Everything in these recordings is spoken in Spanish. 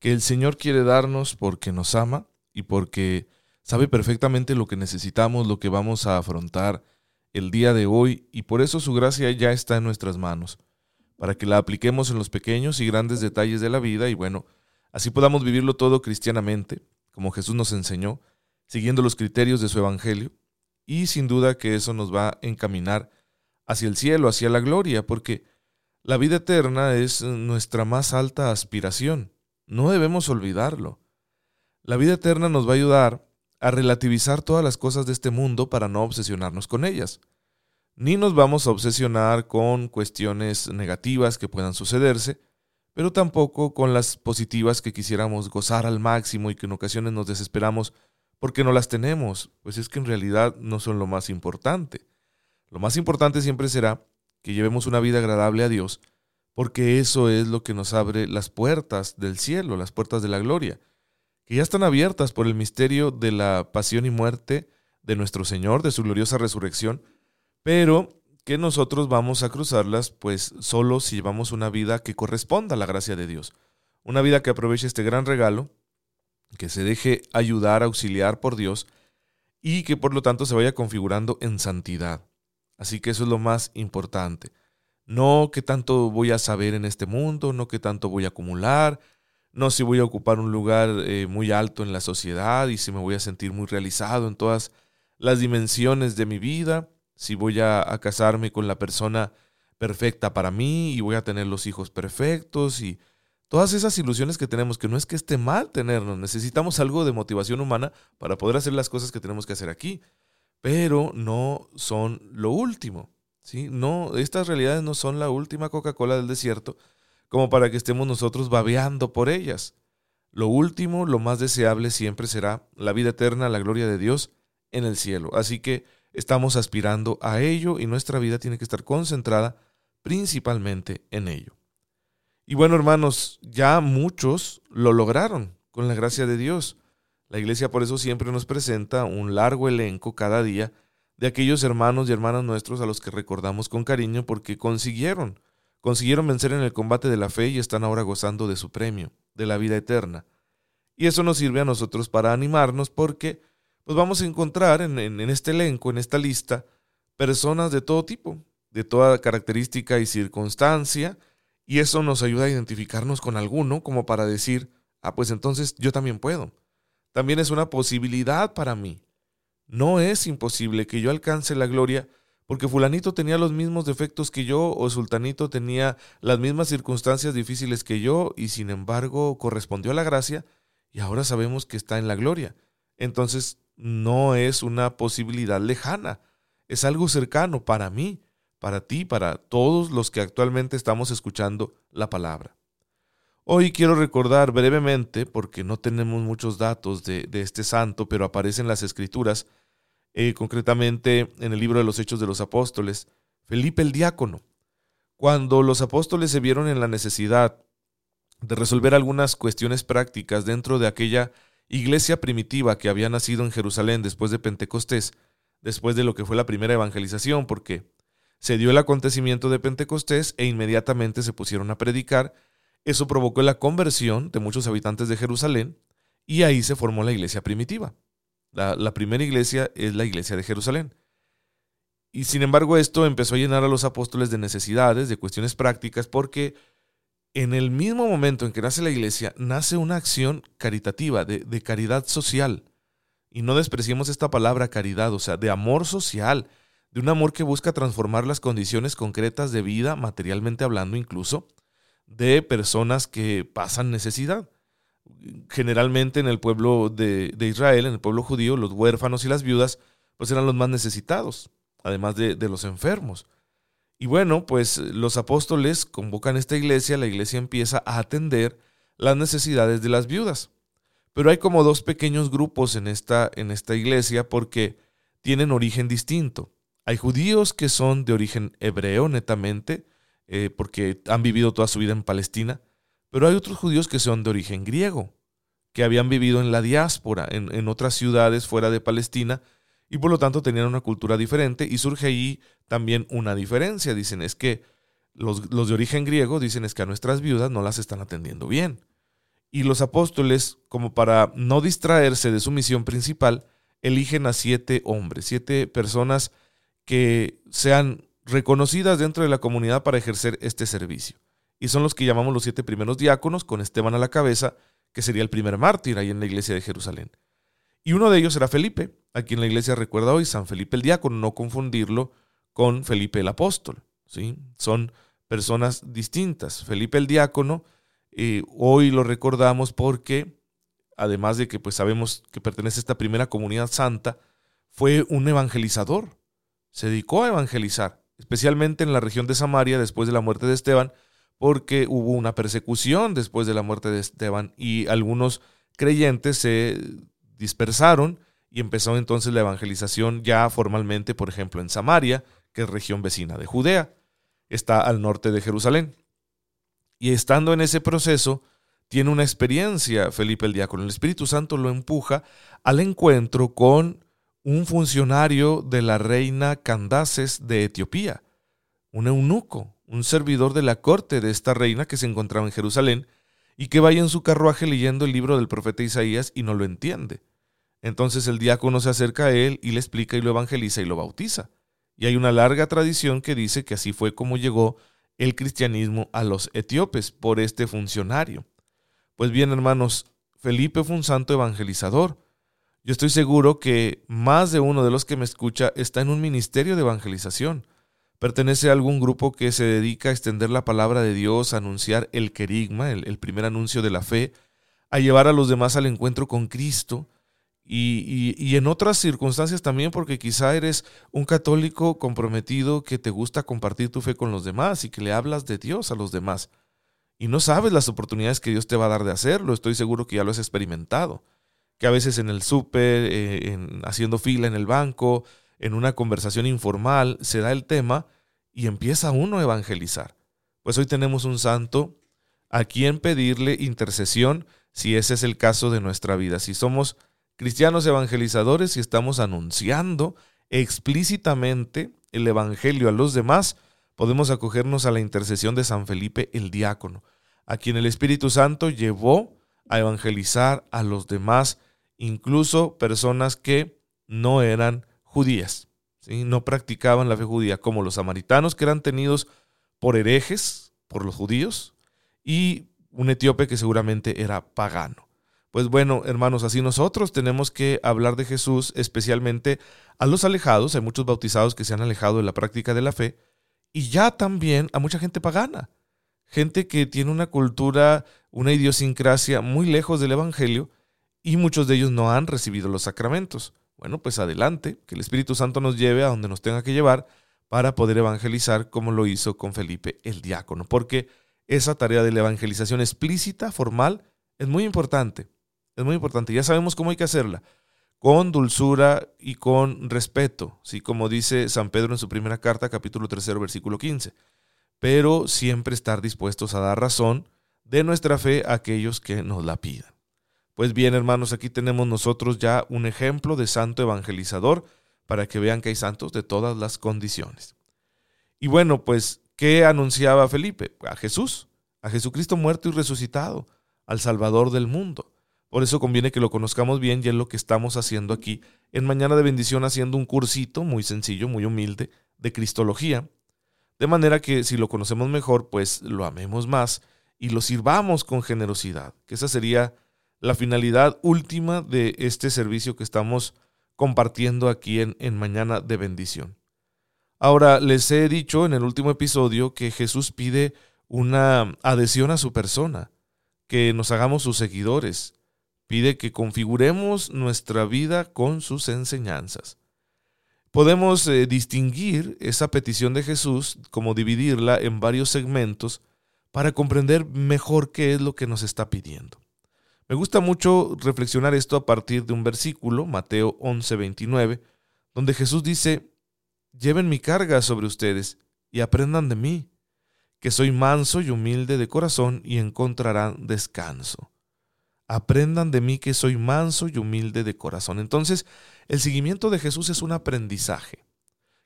que el Señor quiere darnos porque nos ama y porque sabe perfectamente lo que necesitamos, lo que vamos a afrontar el día de hoy y por eso su gracia ya está en nuestras manos, para que la apliquemos en los pequeños y grandes detalles de la vida y bueno, así podamos vivirlo todo cristianamente, como Jesús nos enseñó, siguiendo los criterios de su Evangelio y sin duda que eso nos va a encaminar hacia el cielo, hacia la gloria, porque la vida eterna es nuestra más alta aspiración. No debemos olvidarlo. La vida eterna nos va a ayudar a relativizar todas las cosas de este mundo para no obsesionarnos con ellas. Ni nos vamos a obsesionar con cuestiones negativas que puedan sucederse, pero tampoco con las positivas que quisiéramos gozar al máximo y que en ocasiones nos desesperamos porque no las tenemos, pues es que en realidad no son lo más importante. Lo más importante siempre será que llevemos una vida agradable a Dios porque eso es lo que nos abre las puertas del cielo, las puertas de la gloria, que ya están abiertas por el misterio de la pasión y muerte de nuestro Señor, de su gloriosa resurrección, pero que nosotros vamos a cruzarlas pues solo si llevamos una vida que corresponda a la gracia de Dios, una vida que aproveche este gran regalo, que se deje ayudar, auxiliar por Dios y que por lo tanto se vaya configurando en santidad. Así que eso es lo más importante. No qué tanto voy a saber en este mundo, no qué tanto voy a acumular, no si voy a ocupar un lugar eh, muy alto en la sociedad y si me voy a sentir muy realizado en todas las dimensiones de mi vida, si voy a, a casarme con la persona perfecta para mí y voy a tener los hijos perfectos y todas esas ilusiones que tenemos, que no es que esté mal tenernos, necesitamos algo de motivación humana para poder hacer las cosas que tenemos que hacer aquí, pero no son lo último. No, estas realidades no son la última Coca-Cola del desierto como para que estemos nosotros babeando por ellas. Lo último, lo más deseable siempre será la vida eterna, la gloria de Dios en el cielo. Así que estamos aspirando a ello y nuestra vida tiene que estar concentrada principalmente en ello. Y bueno, hermanos, ya muchos lo lograron con la gracia de Dios. La iglesia por eso siempre nos presenta un largo elenco cada día de aquellos hermanos y hermanas nuestros a los que recordamos con cariño porque consiguieron, consiguieron vencer en el combate de la fe y están ahora gozando de su premio, de la vida eterna. Y eso nos sirve a nosotros para animarnos porque pues vamos a encontrar en, en este elenco, en esta lista, personas de todo tipo, de toda característica y circunstancia, y eso nos ayuda a identificarnos con alguno como para decir, ah, pues entonces yo también puedo. También es una posibilidad para mí. No es imposible que yo alcance la gloria porque fulanito tenía los mismos defectos que yo o sultanito tenía las mismas circunstancias difíciles que yo y sin embargo correspondió a la gracia y ahora sabemos que está en la gloria. Entonces no es una posibilidad lejana, es algo cercano para mí, para ti, para todos los que actualmente estamos escuchando la palabra. Hoy quiero recordar brevemente, porque no tenemos muchos datos de, este santo, pero aparecen las escrituras, eh, concretamente en el libro de los Hechos de los Apóstoles, Felipe el diácono. Cuando los apóstoles se vieron en la necesidad de resolver algunas cuestiones prácticas dentro de aquella iglesia primitiva que había nacido en Jerusalén después de Pentecostés, después de lo que fue la primera evangelización, porque se dio el acontecimiento de Pentecostés e inmediatamente se pusieron a predicar, eso provocó la conversión de muchos habitantes de Jerusalén y ahí se formó la iglesia primitiva. La, primera iglesia es la iglesia de Jerusalén. Y sin embargo esto empezó a llenar a los apóstoles de necesidades, de cuestiones prácticas, porque en el mismo momento en que nace la iglesia, nace una acción caritativa, de, de caridad social. Y no despreciemos esta palabra caridad, o sea, de amor social, de un amor que busca transformar las condiciones concretas de vida, materialmente hablando incluso, de personas que pasan necesidad generalmente en el pueblo de, Israel, en el pueblo judío, los huérfanos y las viudas, pues eran los más necesitados, además de, los enfermos. Y bueno, pues los apóstoles convocan esta iglesia, la iglesia empieza a atender las necesidades de las viudas. Pero hay como dos pequeños grupos en esta, en esta iglesia porque tienen origen distinto. Hay judíos que son de origen hebreo netamente, eh, porque han vivido toda su vida en Palestina, pero hay otros judíos que son de origen griego, que habían vivido en la diáspora, en, otras ciudades fuera de Palestina, y por lo tanto tenían una cultura diferente, y surge ahí también una diferencia. Dicen, es que los, los de origen griego dicen es que a nuestras viudas no las están atendiendo bien. Y los apóstoles, como para no distraerse de su misión principal, eligen a siete hombres, siete personas que sean reconocidas dentro de la comunidad para ejercer este servicio. Y son los que llamamos los siete primeros diáconos, con Esteban a la cabeza, que sería el primer mártir ahí en la iglesia de Jerusalén. Y uno de ellos era Felipe, a quien la iglesia recuerda hoy, San Felipe el diácono, no confundirlo con Felipe el apóstol. ¿sí? Son personas distintas. Felipe el diácono, eh, hoy lo recordamos porque, además de que pues sabemos que pertenece a esta primera comunidad santa, fue un evangelizador. Se dedicó a evangelizar, especialmente en la región de Samaria después de la muerte de Esteban, porque hubo una persecución después de la muerte de Esteban y algunos creyentes se dispersaron y empezó entonces la evangelización ya formalmente, por ejemplo, en Samaria, que es región vecina de Judea, está al norte de Jerusalén. Y estando en ese proceso, tiene una experiencia Felipe el diácono. El Espíritu Santo lo empuja al encuentro con un funcionario de la reina Candaces de Etiopía, un eunuco, un servidor de la corte de esta reina que se encontraba en Jerusalén y que vaya en su carruaje leyendo el libro del profeta Isaías y no lo entiende. Entonces el diácono se acerca a él y le explica y lo evangeliza y lo bautiza. Y hay una larga tradición que dice que así fue como llegó el cristianismo a los etíopes por este funcionario. Pues bien, hermanos, Felipe fue un santo evangelizador. Yo estoy seguro que más de uno de los que me escucha está en un ministerio de evangelización pertenece a algún grupo que se dedica a extender la palabra de Dios, a anunciar el querigma, el, primer anuncio de la fe, a llevar a los demás al encuentro con Cristo, y, en otras circunstancias también porque quizá eres un católico comprometido que te gusta compartir tu fe con los demás y que le hablas de Dios a los demás. Y no sabes las oportunidades que Dios te va a dar de hacerlo, estoy seguro que ya lo has experimentado, que a veces en el súper, eh, haciendo fila en el banco, en una conversación informal, se da el tema y empieza uno a evangelizar. Pues hoy tenemos un santo a quien pedirle intercesión si ese es el caso de nuestra vida. Si somos cristianos evangelizadores y estamos anunciando explícitamente el Evangelio a los demás, podemos acogernos a la intercesión de San Felipe el diácono, a quien el Espíritu Santo llevó a evangelizar a los demás, incluso personas que no eran judías. No practicaban la fe judía, como los samaritanos, que eran tenidos por herejes, por los judíos, y un etíope que seguramente era pagano. Pues bueno, hermanos, así nosotros tenemos que hablar de Jesús, especialmente a los alejados, hay muchos bautizados que se han alejado de la práctica de la fe, y ya también a mucha gente pagana, gente que tiene una cultura, una idiosincrasia muy lejos del Evangelio, y muchos de ellos no han recibido los sacramentos. Bueno, pues adelante, que el Espíritu Santo nos lleve a donde nos tenga que llevar para poder evangelizar como lo hizo con Felipe el diácono, porque esa tarea de la evangelización explícita, formal, es muy importante, es muy importante, ya sabemos cómo hay que hacerla, con dulzura y con respeto, ¿sí? como dice San Pedro en su primera carta, capítulo 3, versículo 15, pero siempre estar dispuestos a dar razón de nuestra fe a aquellos que nos la pidan. Pues bien, hermanos, aquí tenemos nosotros ya un ejemplo de santo evangelizador para que vean que hay santos de todas las condiciones. Y bueno, pues, ¿qué anunciaba Felipe? A Jesús, a Jesucristo muerto y resucitado, al Salvador del mundo. Por eso conviene que lo conozcamos bien y es lo que estamos haciendo aquí en Mañana de Bendición, haciendo un cursito muy sencillo, muy humilde, de Cristología. De manera que si lo conocemos mejor, pues lo amemos más y lo sirvamos con generosidad, que esa sería la finalidad última de este servicio que estamos compartiendo aquí en, Mañana de Bendición. Ahora, les he dicho en el último episodio que Jesús pide una adhesión a su persona, que nos hagamos sus seguidores, pide que configuremos nuestra vida con sus enseñanzas. Podemos eh, distinguir esa petición de Jesús como dividirla en varios segmentos para comprender mejor qué es lo que nos está pidiendo. Me gusta mucho reflexionar esto a partir de un versículo, Mateo 11, 29, donde Jesús dice, lleven mi carga sobre ustedes y aprendan de mí, que soy manso y humilde de corazón y encontrarán descanso. Aprendan de mí que soy manso y humilde de corazón. Entonces, el seguimiento de Jesús es un aprendizaje.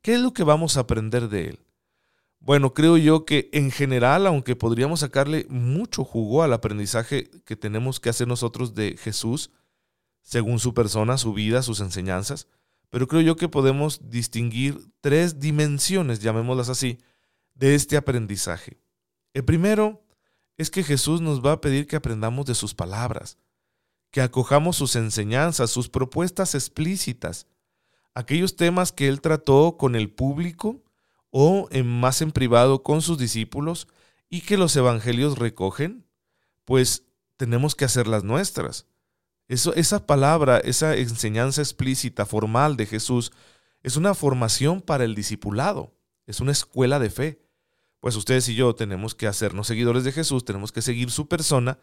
¿Qué es lo que vamos a aprender de él? Bueno, creo yo que en general, aunque podríamos sacarle mucho jugo al aprendizaje que tenemos que hacer nosotros de Jesús, según su persona, su vida, sus enseñanzas, pero creo yo que podemos distinguir tres dimensiones, llamémoslas así, de este aprendizaje. El primero es que Jesús nos va a pedir que aprendamos de sus palabras, que acojamos sus enseñanzas, sus propuestas explícitas, aquellos temas que él trató con el público o en más en privado con sus discípulos y que los evangelios recogen, pues tenemos que hacerlas nuestras. Eso, esa palabra, esa enseñanza explícita, formal de Jesús, es una formación para el discipulado, es una escuela de fe. Pues ustedes y yo tenemos que hacernos seguidores de Jesús, tenemos que seguir su persona,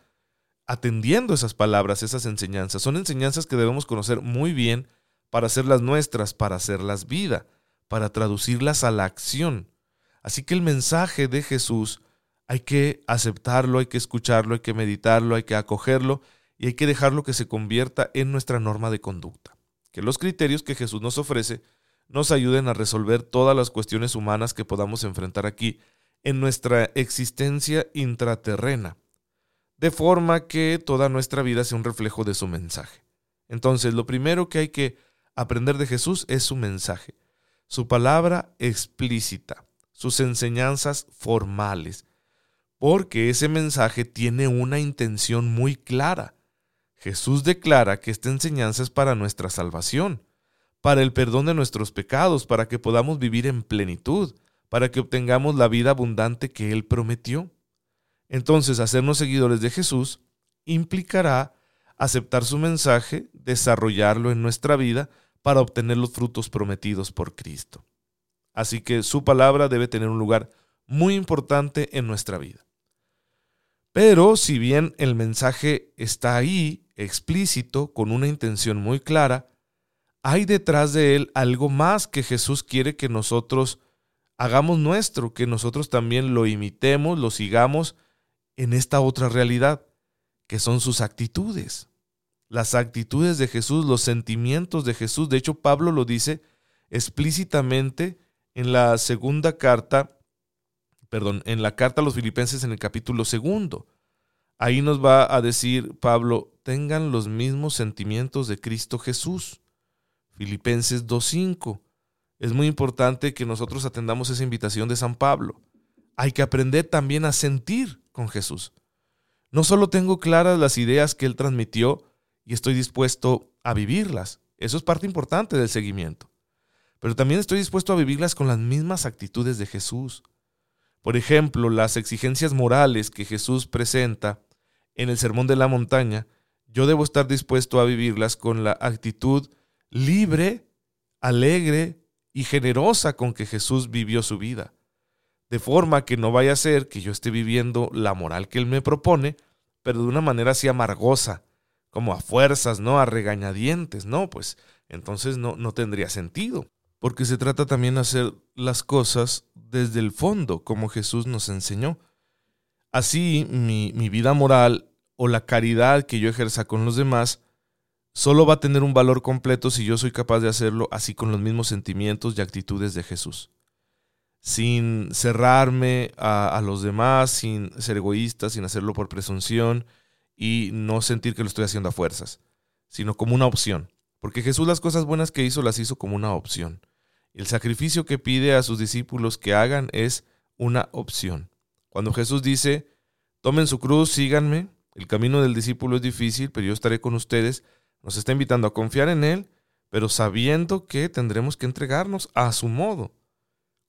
atendiendo esas palabras, esas enseñanzas. Son enseñanzas que debemos conocer muy bien para hacerlas nuestras, para hacerlas vida para traducirlas a la acción. Así que el mensaje de Jesús hay que aceptarlo, hay que escucharlo, hay que meditarlo, hay que acogerlo y hay que dejarlo que se convierta en nuestra norma de conducta. Que los criterios que Jesús nos ofrece nos ayuden a resolver todas las cuestiones humanas que podamos enfrentar aquí en nuestra existencia intraterrena, de forma que toda nuestra vida sea un reflejo de su mensaje. Entonces, lo primero que hay que aprender de Jesús es su mensaje su palabra explícita, sus enseñanzas formales, porque ese mensaje tiene una intención muy clara. Jesús declara que esta enseñanza es para nuestra salvación, para el perdón de nuestros pecados, para que podamos vivir en plenitud, para que obtengamos la vida abundante que Él prometió. Entonces, hacernos seguidores de Jesús implicará aceptar su mensaje, desarrollarlo en nuestra vida, para obtener los frutos prometidos por Cristo. Así que su palabra debe tener un lugar muy importante en nuestra vida. Pero si bien el mensaje está ahí, explícito, con una intención muy clara, hay detrás de él algo más que Jesús quiere que nosotros hagamos nuestro, que nosotros también lo imitemos, lo sigamos en esta otra realidad, que son sus actitudes las actitudes de Jesús, los sentimientos de Jesús. De hecho, Pablo lo dice explícitamente en la segunda carta, perdón, en la carta a los filipenses en el capítulo segundo. Ahí nos va a decir Pablo, tengan los mismos sentimientos de Cristo Jesús. Filipenses 2.5. Es muy importante que nosotros atendamos esa invitación de San Pablo. Hay que aprender también a sentir con Jesús. No solo tengo claras las ideas que él transmitió, y estoy dispuesto a vivirlas. Eso es parte importante del seguimiento. Pero también estoy dispuesto a vivirlas con las mismas actitudes de Jesús. Por ejemplo, las exigencias morales que Jesús presenta en el Sermón de la Montaña, yo debo estar dispuesto a vivirlas con la actitud libre, alegre y generosa con que Jesús vivió su vida. De forma que no vaya a ser que yo esté viviendo la moral que Él me propone, pero de una manera así amargosa, como a fuerzas, ¿no? A regañadientes, ¿no? Pues entonces no, no tendría sentido. Porque se trata también de hacer las cosas desde el fondo, como Jesús nos enseñó. Así mi, mi vida moral o la caridad que yo ejerza con los demás solo va a tener un valor completo si yo soy capaz de hacerlo así con los mismos sentimientos y actitudes de Jesús. Sin cerrarme a, a los demás, sin ser egoísta, sin hacerlo por presunción, y no sentir que lo estoy haciendo a fuerzas, sino como una opción. Porque Jesús las cosas buenas que hizo las hizo como una opción. El sacrificio que pide a sus discípulos que hagan es una opción. Cuando Jesús dice, tomen su cruz, síganme, el camino del discípulo es difícil, pero yo estaré con ustedes, nos está invitando a confiar en Él, pero sabiendo que tendremos que entregarnos a su modo,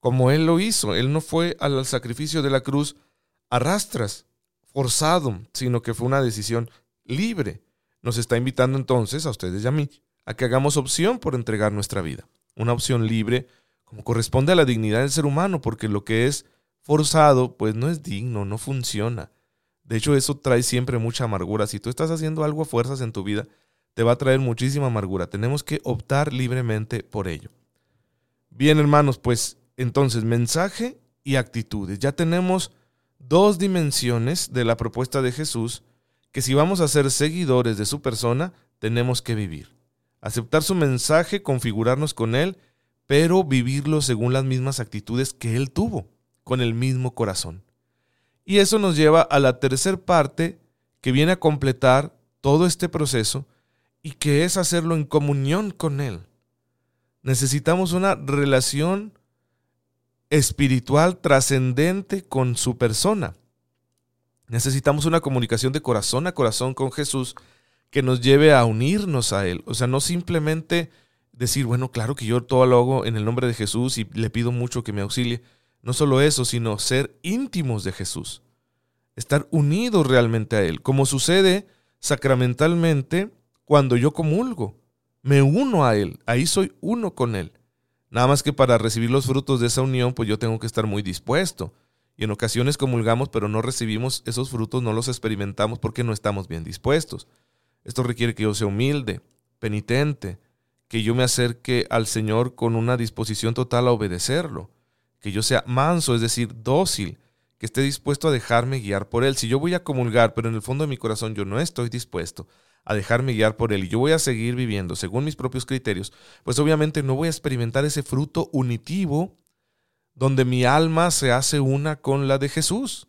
como Él lo hizo. Él no fue al sacrificio de la cruz a rastras, forzado, sino que fue una decisión libre. Nos está invitando entonces, a ustedes y a mí, a que hagamos opción por entregar nuestra vida. Una opción libre como corresponde a la dignidad del ser humano, porque lo que es forzado, pues no es digno, no funciona. De hecho, eso trae siempre mucha amargura. Si tú estás haciendo algo a fuerzas en tu vida, te va a traer muchísima amargura. Tenemos que optar libremente por ello. Bien, hermanos, pues entonces mensaje y actitudes. Ya tenemos dos dimensiones de la propuesta de Jesús que si vamos a ser seguidores de su persona, tenemos que vivir. Aceptar su mensaje, configurarnos con él, pero vivirlo según las mismas actitudes que él tuvo, con el mismo corazón. Y eso nos lleva a la tercera parte que viene a completar todo este proceso y que es hacerlo en comunión con Él. Necesitamos una relación espiritual trascendente con su persona. Necesitamos una comunicación de corazón a corazón con Jesús que nos lleve a unirnos a Él. O sea, no simplemente decir, bueno, claro que yo todo lo hago en el nombre de Jesús y le pido mucho que me auxilie. No solo eso, sino ser íntimos de Jesús. Estar unidos realmente a Él, como sucede sacramentalmente cuando yo comulgo. Me uno a Él, ahí soy uno con Él. Nada más que para recibir los frutos de esa unión, pues yo tengo que estar muy dispuesto. Y en ocasiones comulgamos, pero no recibimos esos frutos, no los experimentamos porque no estamos bien dispuestos. Esto requiere que yo sea humilde, penitente, que yo me acerque al Señor con una disposición total a obedecerlo, que yo sea manso, es decir, dócil, que esté dispuesto a dejarme guiar por Él. Si yo voy a comulgar, pero en el fondo de mi corazón yo no estoy dispuesto a dejarme guiar por Él y yo voy a seguir viviendo según mis propios criterios, pues obviamente no voy a experimentar ese fruto unitivo donde mi alma se hace una con la de Jesús.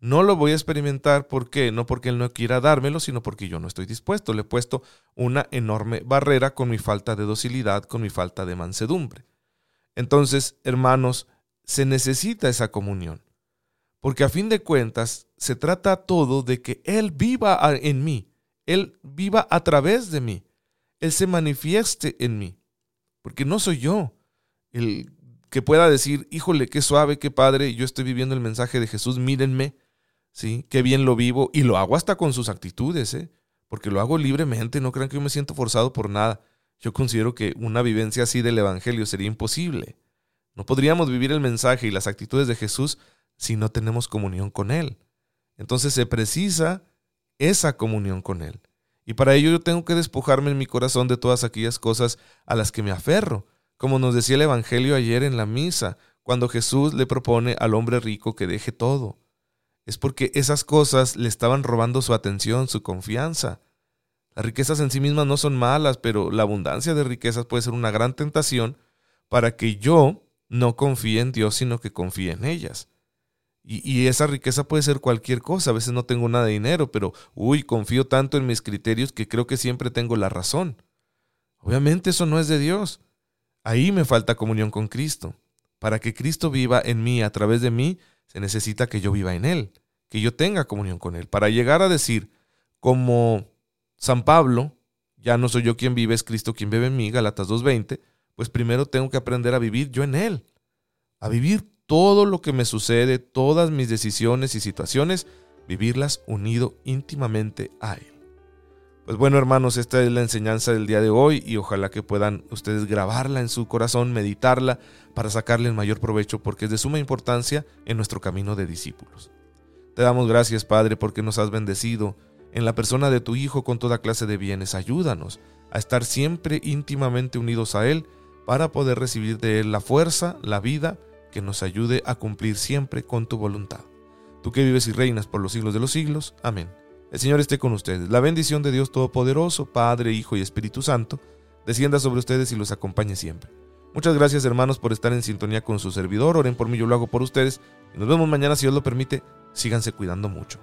No lo voy a experimentar, ¿por qué? No porque Él no quiera dármelo, sino porque yo no estoy dispuesto. Le he puesto una enorme barrera con mi falta de docilidad, con mi falta de mansedumbre. Entonces, hermanos, se necesita esa comunión. Porque a fin de cuentas, se trata todo de que Él viva en mí, él viva a través de mí. Él se manifieste en mí. Porque no soy yo el que pueda decir, híjole, qué suave, qué padre, yo estoy viviendo el mensaje de Jesús, mírenme, ¿sí? Qué bien lo vivo. Y lo hago hasta con sus actitudes, ¿eh? Porque lo hago libremente, no crean que yo me siento forzado por nada. Yo considero que una vivencia así del Evangelio sería imposible. No podríamos vivir el mensaje y las actitudes de Jesús si no tenemos comunión con Él. Entonces se precisa esa comunión con Él. Y para ello yo tengo que despojarme en mi corazón de todas aquellas cosas a las que me aferro, como nos decía el Evangelio ayer en la misa, cuando Jesús le propone al hombre rico que deje todo. Es porque esas cosas le estaban robando su atención, su confianza. Las riquezas en sí mismas no son malas, pero la abundancia de riquezas puede ser una gran tentación para que yo no confíe en Dios, sino que confíe en ellas. Y, esa riqueza puede ser cualquier cosa. A veces no tengo nada de dinero, pero, uy, confío tanto en mis criterios que creo que siempre tengo la razón. Obviamente eso no es de Dios. Ahí me falta comunión con Cristo. Para que Cristo viva en mí a través de mí, se necesita que yo viva en Él, que yo tenga comunión con Él. Para llegar a decir, como San Pablo, ya no soy yo quien vive, es Cristo quien vive en mí, Galatas 2.20, pues primero tengo que aprender a vivir yo en Él, a vivir todo lo que me sucede, todas mis decisiones y situaciones, vivirlas unido íntimamente a Él. Pues bueno hermanos, esta es la enseñanza del día de hoy y ojalá que puedan ustedes grabarla en su corazón, meditarla para sacarle el mayor provecho porque es de suma importancia en nuestro camino de discípulos. Te damos gracias Padre porque nos has bendecido en la persona de tu Hijo con toda clase de bienes. Ayúdanos a estar siempre íntimamente unidos a Él para poder recibir de Él la fuerza, la vida, que nos ayude a cumplir siempre con tu voluntad. Tú que vives y reinas por los siglos de los siglos. Amén. El Señor esté con ustedes. La bendición de Dios Todopoderoso, Padre, Hijo y Espíritu Santo, descienda sobre ustedes y los acompañe siempre. Muchas gracias hermanos por estar en sintonía con su servidor. Oren por mí, yo lo hago por ustedes. Y nos vemos mañana si Dios lo permite. Síganse cuidando mucho.